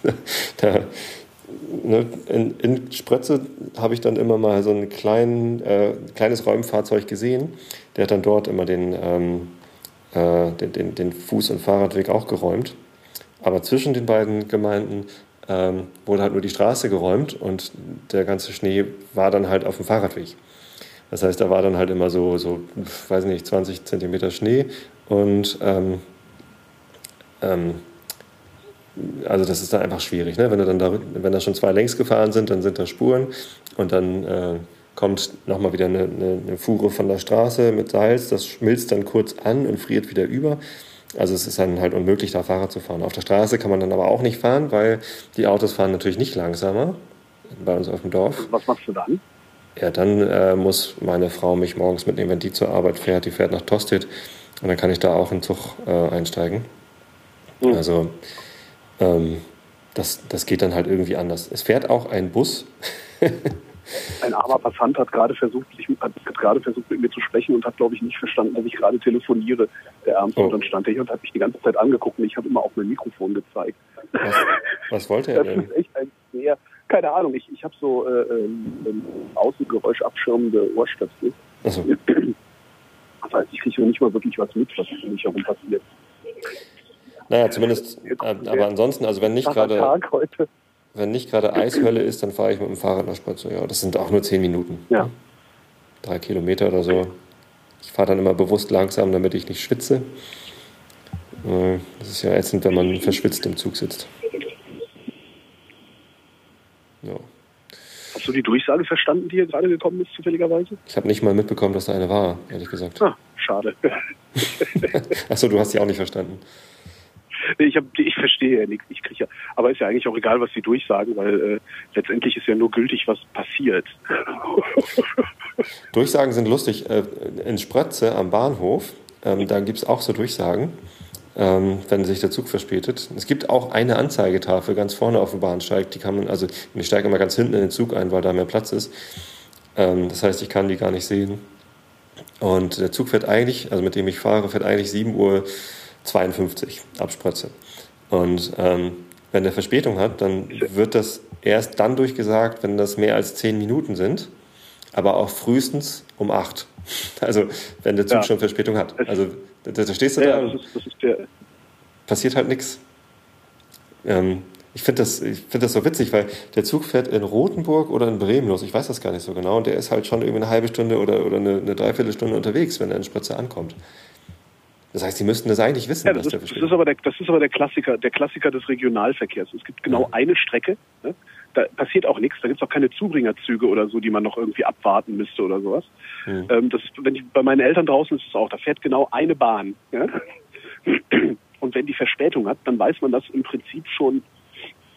da ne, in, in Sprötze habe ich dann immer mal so ein klein, äh, kleines Räumfahrzeug gesehen. Der hat dann dort immer den, ähm, äh, den, den, den Fuß- und Fahrradweg auch geräumt. Aber zwischen den beiden Gemeinden ähm, wurde halt nur die Straße geräumt und der ganze Schnee war dann halt auf dem Fahrradweg. Das heißt, da war dann halt immer so, so weiß nicht, 20 Zentimeter Schnee und ähm, ähm, also das ist dann einfach schwierig, ne? wenn, du dann da, wenn da schon zwei längs gefahren sind, dann sind da Spuren und dann äh, kommt nochmal wieder eine, eine, eine Fuhre von der Straße mit Salz, das schmilzt dann kurz an und friert wieder über. Also es ist dann halt unmöglich, da Fahrrad zu fahren. Auf der Straße kann man dann aber auch nicht fahren, weil die Autos fahren natürlich nicht langsamer bei uns auf dem Dorf. Was machst du dann? Ja, dann äh, muss meine Frau mich morgens mitnehmen, wenn die zur Arbeit fährt. Die fährt nach Tosted und dann kann ich da auch in den Zug äh, einsteigen. Mhm. Also ähm, das, das geht dann halt irgendwie anders. Es fährt auch ein Bus. Ein armer Passant hat gerade versucht, sich, hat gerade versucht, mit mir zu sprechen und hat, glaube ich, nicht verstanden, dass ich gerade telefoniere. Der Ärmste. Oh. Und dann stand er hier und hat mich die ganze Zeit angeguckt und ich habe immer auf mein Mikrofon gezeigt. Was, was wollte er denn? Das ist echt ein sehr, keine Ahnung, ich, ich habe so äh, ähm, Außengeräusch abschirmende Ohrstöpsel. So. Das heißt, ich kriege nicht mal wirklich was mit, was um mich herum passiert. Naja, zumindest, äh, aber ansonsten, also wenn nicht gerade wenn nicht gerade Eishölle ist, dann fahre ich mit dem Fahrrad nach Spatzo. Ja, das sind auch nur zehn Minuten. Ja. Drei Kilometer oder so. Ich fahre dann immer bewusst langsam, damit ich nicht schwitze. Äh, das ist ja ätzend, wenn man verschwitzt im Zug sitzt. Ja. Hast du die Durchsage verstanden, die hier gerade gekommen ist, zufälligerweise? Ich habe nicht mal mitbekommen, dass da eine war, ehrlich gesagt. Ah, schade. Achso, du hast sie auch nicht verstanden. Ich, hab, ich verstehe ja nichts. Ich kriege ja, aber ist ja eigentlich auch egal, was sie durchsagen, weil äh, letztendlich ist ja nur gültig, was passiert. Durchsagen sind lustig. Äh, in Sprötze am Bahnhof, ähm, da gibt es auch so Durchsagen, ähm, wenn sich der Zug verspätet. Es gibt auch eine Anzeigetafel ganz vorne auf dem Bahnsteig. Die kann man, also ich steige immer ganz hinten in den Zug ein, weil da mehr Platz ist. Ähm, das heißt, ich kann die gar nicht sehen. Und der Zug fährt eigentlich, also mit dem ich fahre, fährt eigentlich 7 Uhr 52 Abspritze. Und ähm, wenn der Verspätung hat, dann wird das erst dann durchgesagt, wenn das mehr als 10 Minuten sind, aber auch frühestens um 8. Also wenn der Zug ja. schon Verspätung hat. Also da, da stehst du ja, da. Das ist, das ist passiert halt nichts. Ähm, ich finde das, find das so witzig, weil der Zug fährt in Rothenburg oder in Bremen los. Ich weiß das gar nicht so genau. Und der ist halt schon irgendwie eine halbe Stunde oder, oder eine, eine Dreiviertelstunde unterwegs, wenn er in Spritze ankommt. Das heißt, Sie müssten das eigentlich wissen, ja, das, ist, das ist aber der, das ist aber der Klassiker, der Klassiker des Regionalverkehrs. Es gibt genau eine Strecke, ne? da passiert auch nichts, da gibt es auch keine Zubringerzüge oder so, die man noch irgendwie abwarten müsste oder sowas. Ja. Ähm, das, wenn ich, bei meinen Eltern draußen ist es auch, da fährt genau eine Bahn. Ja? Und wenn die Verspätung hat, dann weiß man das im Prinzip schon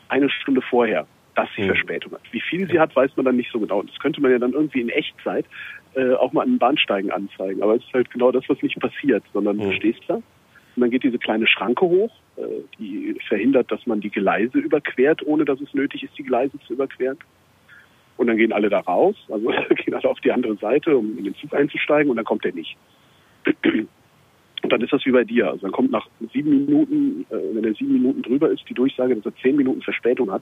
eine Stunde vorher, dass sie Verspätung hat. Wie viel sie hat, weiß man dann nicht so genau. Und das könnte man ja dann irgendwie in Echtzeit äh, auch mal an den Bahnsteigen anzeigen. Aber es ist halt genau das, was nicht passiert, sondern du stehst da und dann geht diese kleine Schranke hoch, äh, die verhindert, dass man die Gleise überquert, ohne dass es nötig ist, die Gleise zu überqueren. Und dann gehen alle da raus, also gehen alle auf die andere Seite, um in den Zug einzusteigen und dann kommt er nicht. Und dann ist das wie bei dir. Also dann kommt nach sieben Minuten, äh, wenn er sieben Minuten drüber ist, die Durchsage, dass er zehn Minuten Verspätung hat.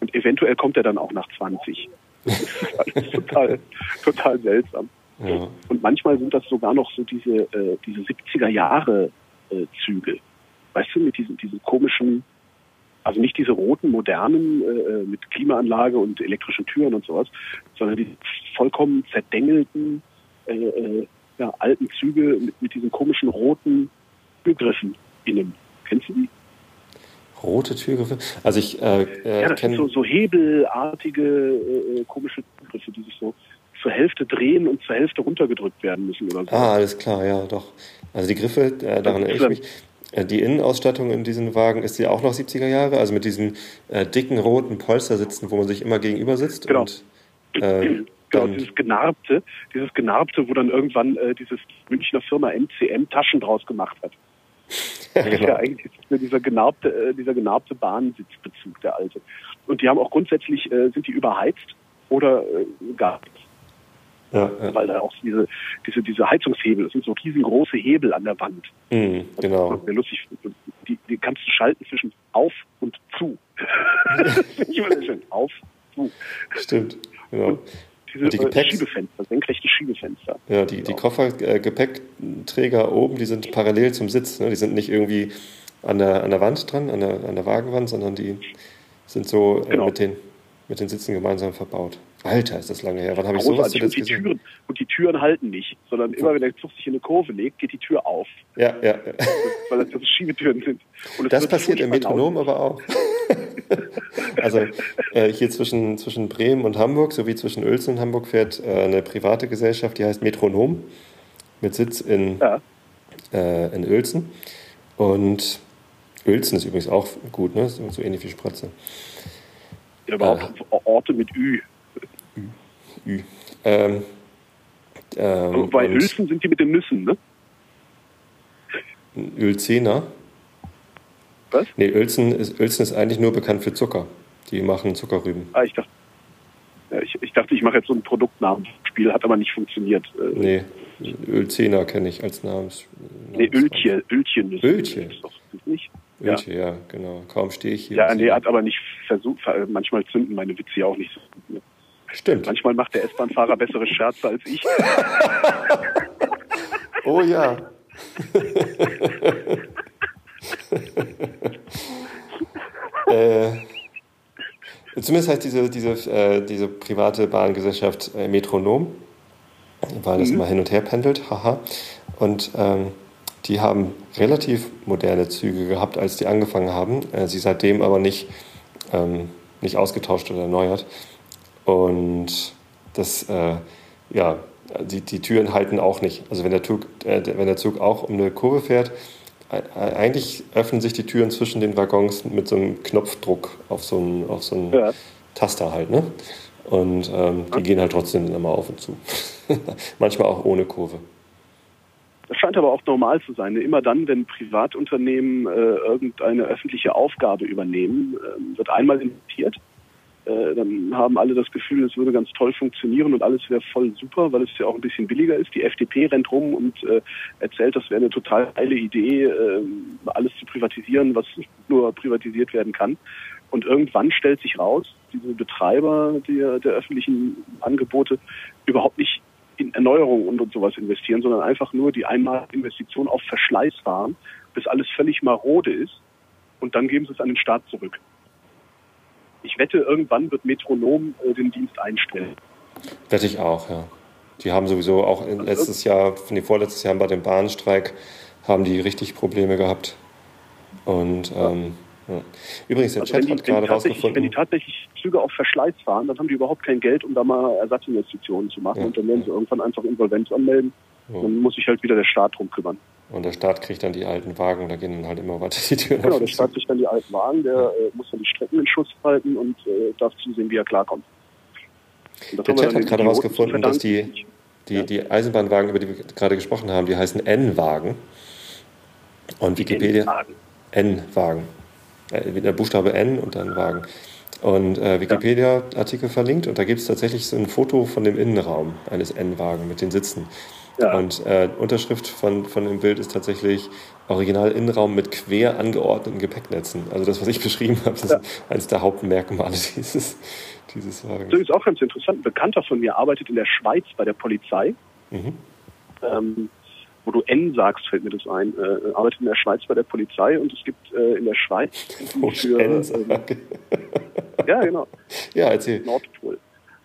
Und eventuell kommt er dann auch nach 20. Das ist total, total seltsam. Ja. Und manchmal sind das sogar noch so diese, äh, diese 70er Jahre äh, Züge. Weißt du, mit diesen, diesen komischen, also nicht diese roten, modernen äh, mit Klimaanlage und elektrischen Türen und sowas, sondern die vollkommen zerdengelten, äh, äh, ja, alten Züge mit, mit diesen komischen roten Türgriffen innen. Kennst du die? Rote Türgriffe? Also ich äh, äh, ja, das sind so, so hebelartige äh, äh, komische Türgriffe, die sich so zur Hälfte drehen und zur Hälfte runtergedrückt werden müssen oder so. Ah, alles klar, ja, doch. Also die Griffe, äh, daran erinnere ich mich. Äh, die Innenausstattung in diesen Wagen ist ja auch noch 70er Jahre, also mit diesen äh, dicken roten Polstersitzen, wo man sich immer gegenüber sitzt. Genau. Und, äh, genau, dieses Genarbte, dieses Genarbte, wo dann irgendwann äh, dieses Münchner Firma MCM Taschen draus gemacht hat. Ja, genau. ja eigentlich dieser genarbte, äh, dieser genarbte Bahnsitzbezug, der alte. Und die haben auch grundsätzlich, äh, sind die überheizt oder äh, gar nicht. Ja, ja. Weil da auch diese, diese, diese Heizungshebel, das sind so riesengroße Hebel an der Wand. Mhm, genau. Das ist lustig. Die, die kannst du schalten zwischen auf und zu. schön. Auf, zu. Stimmt, genau. Und diese die Gepäcks Schiebefenster, senkrechte Schiebefenster. Ja, die, die Koffergepäckträger oben, die sind parallel zum Sitz. Ne? Die sind nicht irgendwie an der, an der Wand dran, an der, an der Wagenwand, sondern die sind so äh, genau. mit den mit den Sitzen gemeinsam verbaut. Alter, ist das lange her. Wann habe ich sowas zuletzt und die gesehen? Türen, und die Türen halten nicht, sondern immer wenn der Zug sich in eine Kurve legt, geht die Tür auf. Ja, ja. ja. Weil das Schiebetüren sind. das passiert im Metronom aber auch. also äh, hier zwischen, zwischen Bremen und Hamburg sowie zwischen Uelzen und Hamburg fährt äh, eine private Gesellschaft, die heißt Metronom, mit Sitz in, ja. äh, in Uelzen. Und Uelzen ist übrigens auch gut, ne? so, ähnlich wie Spratze. Ja, aber auch äh. Orte mit. Ü. Ü. Ähm, ähm, bei Uelzen sind die mit den Nüssen, ne? Uelzener? Was? Nee, Uelzen ist, Uelzen ist eigentlich nur bekannt für Zucker. Die machen Zuckerrüben. Ah, ich dachte, ja, ich, ich, dachte, ich mache jetzt so ein Produktnamenspiel, hat aber nicht funktioniert. Äh. Nee, Ölzener kenne ich als Namens. Nee, Öltje, Öltje. Öltje. Doch nicht. Welche, ja. ja, genau. Kaum stehe ich hier. Ja, nee, hat aber nicht versucht, manchmal zünden meine Witze ja auch nicht so gut. Ne? Stimmt. Manchmal macht der S-Bahn-Fahrer bessere Scherze als ich. oh ja. äh, zumindest heißt diese, diese, äh, diese private Bahngesellschaft äh, Metronom, weil das mhm. immer hin und her pendelt, haha. Und ähm, die haben relativ moderne Züge gehabt, als die angefangen haben. Äh, sie seitdem aber nicht, ähm, nicht ausgetauscht oder erneuert. Und das, äh, ja, die, die Türen halten auch nicht. Also wenn der, Zug, äh, wenn der Zug auch um eine Kurve fährt, eigentlich öffnen sich die Türen zwischen den Waggons mit so einem Knopfdruck auf so einen, auf so einen ja. Taster halt, ne? Und ähm, die gehen halt trotzdem immer auf und zu. Manchmal auch ohne Kurve. Das scheint aber auch normal zu sein. Immer dann, wenn Privatunternehmen äh, irgendeine öffentliche Aufgabe übernehmen, äh, wird einmal investiert äh, dann haben alle das Gefühl, es würde ganz toll funktionieren und alles wäre voll super, weil es ja auch ein bisschen billiger ist. Die FDP rennt rum und äh, erzählt, das wäre eine total geile Idee, äh, alles zu privatisieren, was nur privatisiert werden kann. Und irgendwann stellt sich raus, diese Betreiber der, der öffentlichen Angebote überhaupt nicht in Erneuerung und, und sowas investieren, sondern einfach nur die Einmalinvestition auf Verschleiß fahren, bis alles völlig marode ist. Und dann geben sie es an den Staat zurück ich wette, irgendwann wird Metronom äh, den Dienst einstellen. Wette ich auch, ja. Die haben sowieso auch also letztes Jahr, nee, vorletztes Jahr bei dem Bahnstreik, haben die richtig Probleme gehabt. Und ähm, ja. übrigens, der also Chat die, hat gerade rausgefunden. Wenn die tatsächlich Züge auf Verschleiß fahren, dann haben die überhaupt kein Geld, um da mal Ersatzinvestitionen zu machen. Ja. Und dann werden sie irgendwann einfach Insolvenz anmelden. Ja. Dann muss sich halt wieder der Staat drum kümmern. Und der Staat kriegt dann die alten Wagen, da gehen dann halt immer weiter die Türen Genau, der Staat kriegt dann die alten Wagen, der äh, muss dann die Strecken in Schuss halten und äh, darf zusehen, wie er klarkommt. Der Chat hat gerade herausgefunden, dass die, die, ja. die Eisenbahnwagen, über die wir gerade gesprochen haben, die heißen N-Wagen. Und Wikipedia. N-Wagen. Äh, der Buchstabe N und dann Wagen. Und äh, Wikipedia-Artikel verlinkt und da gibt es tatsächlich so ein Foto von dem Innenraum eines N-Wagen mit den Sitzen. Ja. Und äh, Unterschrift von, von dem Bild ist tatsächlich Original Innenraum mit quer angeordneten Gepäcknetzen. Also das, was ich beschrieben habe, ist ja. eines der Hauptmerkmale dieses, dieses Wagens. Das ist auch ganz interessant. Ein Bekannter von mir arbeitet in der Schweiz bei der Polizei. Mhm. Ähm, wo du N sagst, fällt mir das ein, äh, arbeitet in der Schweiz bei der Polizei und es gibt äh, in der Schweiz für, N ähm, ja genau ja erzähl Nordpol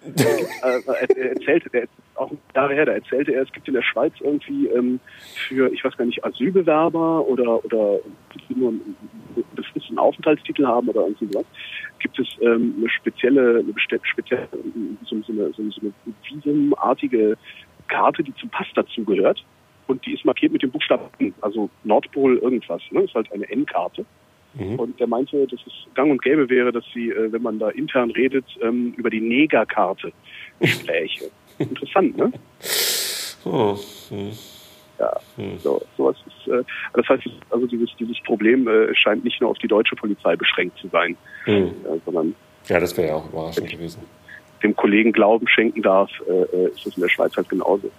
äh, er erzählte, der, auch Jahre her, da erzählte er, es gibt in der Schweiz irgendwie ähm, für, ich weiß gar nicht, Asylbewerber oder oder die nur einen befristeten Aufenthaltstitel haben oder irgendwie sowas, gibt es ähm, eine spezielle, eine spezielle so, so, eine, so, so eine visumartige Karte, die zum Pass dazu gehört und die ist markiert mit dem Buchstaben N, also Nordpol irgendwas, ne? Ist halt eine N-Karte. Mhm. Und der meinte, dass es gang und gäbe wäre, dass sie, äh, wenn man da intern redet, ähm, über die Negerkarte spräche. Interessant, ne? Oh. Hm. Ja, hm. so, sowas ist, äh, das heißt, also dieses, dieses Problem äh, scheint nicht nur auf die deutsche Polizei beschränkt zu sein, hm. äh, sondern. Ja, das wäre ja auch überraschend gewesen. Dem Kollegen Glauben schenken darf, äh, äh ist das in der Schweiz halt genauso.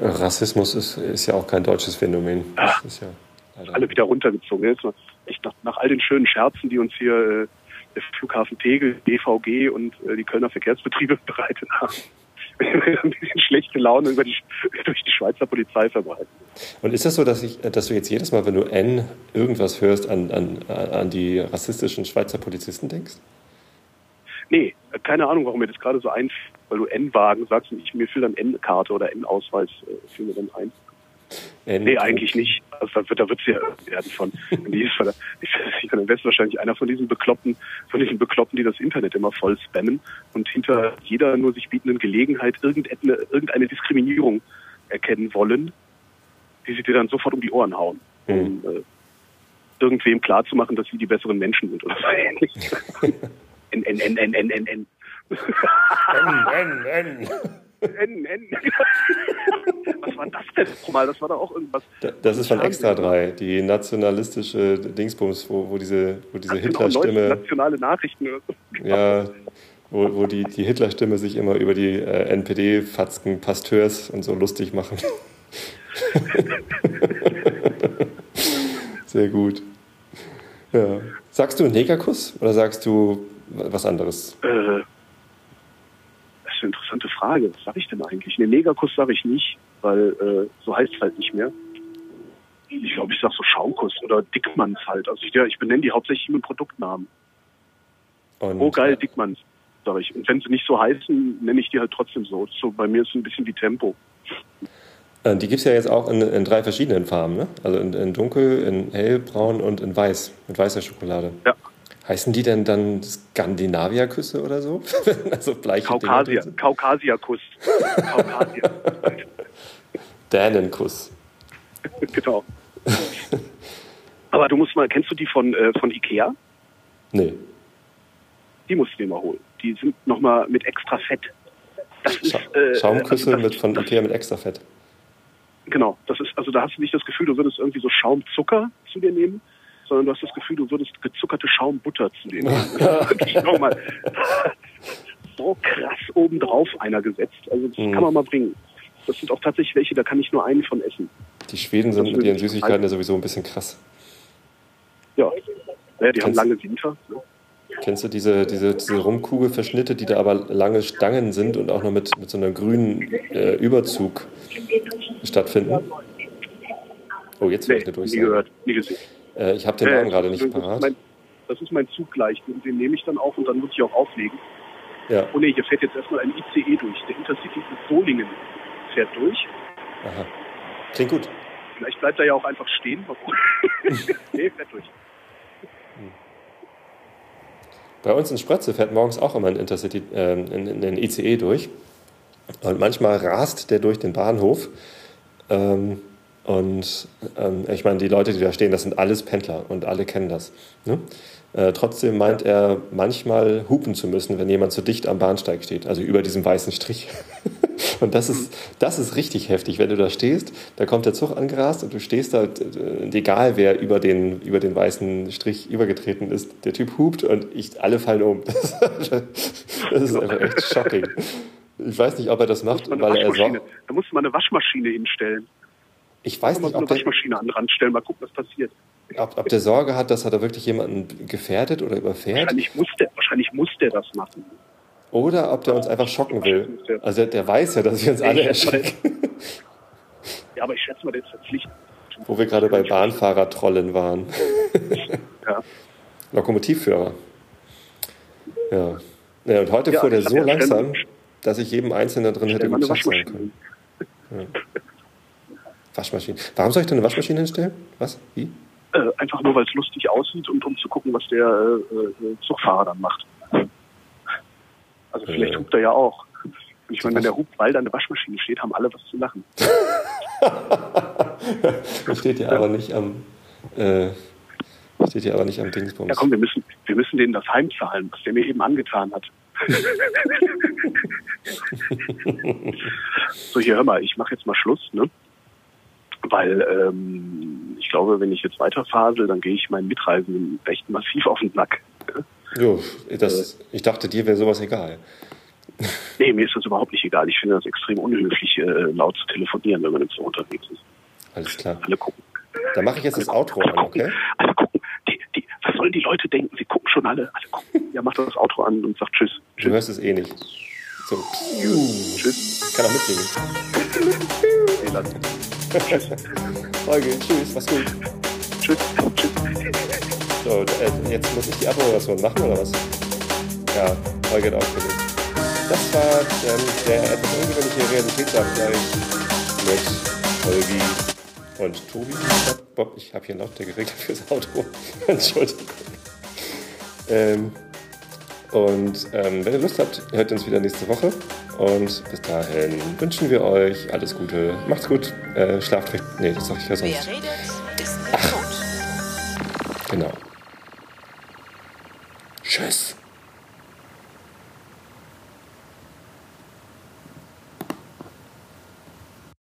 Rassismus ist, ist ja auch kein deutsches Phänomen. Das ja. ist ja alle wieder runtergezogen. Jetzt echt nach, nach all den schönen Scherzen, die uns hier äh, der Flughafen Tegel, BVG und die Kölner Verkehrsbetriebe bereitet haben. ein bisschen schlechte Laune über die, durch die Schweizer Polizei verbreiten. Und ist das so, dass, ich, dass du jetzt jedes Mal, wenn du N irgendwas hörst, an, an, an die rassistischen Schweizer Polizisten denkst? Nee, keine Ahnung, warum mir das gerade so einfällt, weil du N-Wagen sagst und ich mir fiel dann N-Karte oder N-Ausweis, äh, fiel mir dann ein. N nee, eigentlich nicht. Also da wird da wird's ja werden von. Ich, ich bin wahrscheinlich einer von diesen Bekloppten, von diesen Bekloppten, die das Internet immer voll spammen und hinter jeder nur sich bietenden Gelegenheit irgendeine, irgendeine Diskriminierung erkennen wollen, die sie dir dann sofort um die Ohren hauen. Mhm. Um äh, irgendwem klarzumachen, dass sie die besseren Menschen sind oder so ähnlich. N, N, N, N, N, N, N. N, N, N. N, N. Was war das denn nochmal? Das war doch auch irgendwas. Das ist von Extra 3, die nationalistische Dingsbums, wo, wo diese, wo diese Hitler-Stimme. Nationale Nachrichten. Ja, wo, wo die, die Hitler-Stimme sich immer über die äh, NPD-Fatzken Pasteurs und so lustig machen. Sehr gut. Ja. Sagst du Negerkuss oder sagst du was anderes? Äh, eine interessante Frage. Was sage ich denn eigentlich? Ne, Negerkuss sage ich nicht, weil äh, so heißt es halt nicht mehr. Ich glaube, ich sag so Schaumkuss oder Dickmanns halt. Also ich, ja, ich benenne die hauptsächlich mit Produktnamen. Und, Oh geil, äh, Dickmanns, sag ich. Und wenn sie nicht so heißen, nenne ich die halt trotzdem so. so bei mir ist es ein bisschen wie Tempo. Äh, Die gibt es ja jetzt auch in, in drei verschiedenen Farben, ne? Also in, in dunkel, in hellbraun und in weiß, mit weißer Schokolade. Ja. Heißen die denn dann Skandinavierküsse oder so? also bleiche Kaukasier? Kaukasierkuss. Kaukasier. Dänenkuss. genau. Aber du musst mal, kennst du die von, äh, von Ikea? Nee. Die musst du dir mal holen. Die sind nochmal mit extra Fett. Das ist, Scha äh, Schaumküsse also das- mit, von das- Ikea mit extra Fett. Genau, das ist, also da hast du nicht das Gefühl, du würdest irgendwie so Schaumzucker zu dir nehmen, sondern du hast das Gefühl, du würdest gezuckerte Schaumbutter zu wirklich nochmal so krass obendrauf einer gesetzt. Also das Mhm. kann man mal bringen. Das sind auch tatsächlich welche, da kann ich nur einen von essen. Die Schweden sind mit ihren Süßigkeiten ja sowieso ein bisschen krass. Ja, ja die haben Kennst- lange Winter. Ne? Kennst du diese, diese, diese Rumkugelverschnitte, die da aber lange Stangen sind und auch noch mit, mit so einem grünen äh, Überzug stattfinden? Oh, jetzt höre Nee, ich eine nie Durchsage. gehört, nie gesehen. Äh, ich habe den Äh, Namen gerade nicht das ist parat. mein- Das ist mein Zug gleich, den, den nehme ich dann auf und dann muss ich auch auflegen. Ja, Oh nee, hier fährt jetzt erstmal ein ICE durch. Der Intercity in Solingen fährt durch. aha. Klingt gut. Vielleicht bleibt er ja auch einfach stehen. Nee, fährt durch. Bei uns in Spratze fährt morgens auch immer ein Intercity, äh, ein ICE durch. Und manchmal rast der durch den Bahnhof. Ähm, und ähm, ich meine, die Leute, die da stehen, das sind alles Pendler und alle kennen das. Ne? Äh, trotzdem meint er manchmal hupen zu müssen, wenn jemand zu dicht am Bahnsteig steht, also über diesem weißen Strich. und das ist, das ist richtig heftig, wenn du da stehst, da kommt der Zug angerast und du stehst da, äh, und egal wer über den, über den weißen Strich übergetreten ist, der Typ hupt und ich, alle fallen um. Das ist einfach echt shocking. Ich weiß nicht, ob er das macht, weil er so. Da musst du mal eine Waschmaschine hinstellen. Ich weiß nicht, so eine ob der, Waschmaschine an den Rand stellen, mal gucken, was passiert. ob, ob der Sorge hat, dass er da wirklich jemanden gefährdet oder überfährt. Wahrscheinlich muss der, wahrscheinlich muss der das machen. Oder ob der uns einfach schocken will. Also der, der weiß ja, dass wir uns alle erschrecken. Ja, aber ich schätze mal, der ist verpflichtet. Wo wir gerade bei Bahnfahrertrollen waren. Ja. Lokomotivführer. Ja. ja und heute Ja, fuhr der so ja, langsam, dass ich jedem Einzelnen da drin hätte eine überschätzt sein können. Waschmaschine. Warum soll ich da eine Waschmaschine hinstellen? Was? Wie? Äh, einfach nur, weil es lustig aussieht und um zu gucken, was der äh, äh, Zugfahrer dann macht. Also vielleicht hupt er ja auch. Und ich meine, wenn der hupt, weil da eine Waschmaschine steht, haben alle was zu lachen. Das steht ja aber nicht am. Äh, steht ja aber nicht am Dingsbums. Ja komm, wir müssen, wir müssen denen das heimzahlen, was der mir eben angetan hat. so, hier hör mal, ich mache jetzt mal Schluss, ne? Weil ähm, ich glaube, wenn ich jetzt weiterfasel, dann gehe ich meinen Mitreisenden recht massiv auf den Sack. Jo, das, ich dachte, dir wäre sowas egal. Nee, mir ist das überhaupt nicht egal. Ich finde das extrem unhöflich, äh, laut zu telefonieren, wenn man im Zoo unterwegs ist. Alles klar. Alle gucken. Dann mache ich jetzt das Outro an, okay? Alle gucken. Die, die, was sollen die Leute denken? Sie gucken schon alle. Alle gucken. Ja, mach das Outro an und sag Tschüss. Du hörst es eh nicht. So, Tschüss. ich kann auch mitsingen. Lass. Folge, tschüss, mach's gut. Tschüss. Tschüss. So, äh, jetzt muss ich die Abmoderation machen, oder was? Ja, Folge hat aufgelegt. Das war ähm, der etwas ungewöhnliche Realitätsabgleich mit Holgi und Tobi. Bob, ich habe hier einen Lautstärkeregler fürs Auto. Entschuldigung. Ähm, und ähm, wenn ihr Lust habt, hört uns wieder nächste Woche. Und bis dahin wünschen wir euch alles Gute. Macht's gut. Äh, schlaft recht. Nee, das sag ich ja Wer sonst. redet, ist nicht tot. Genau. Tschüss.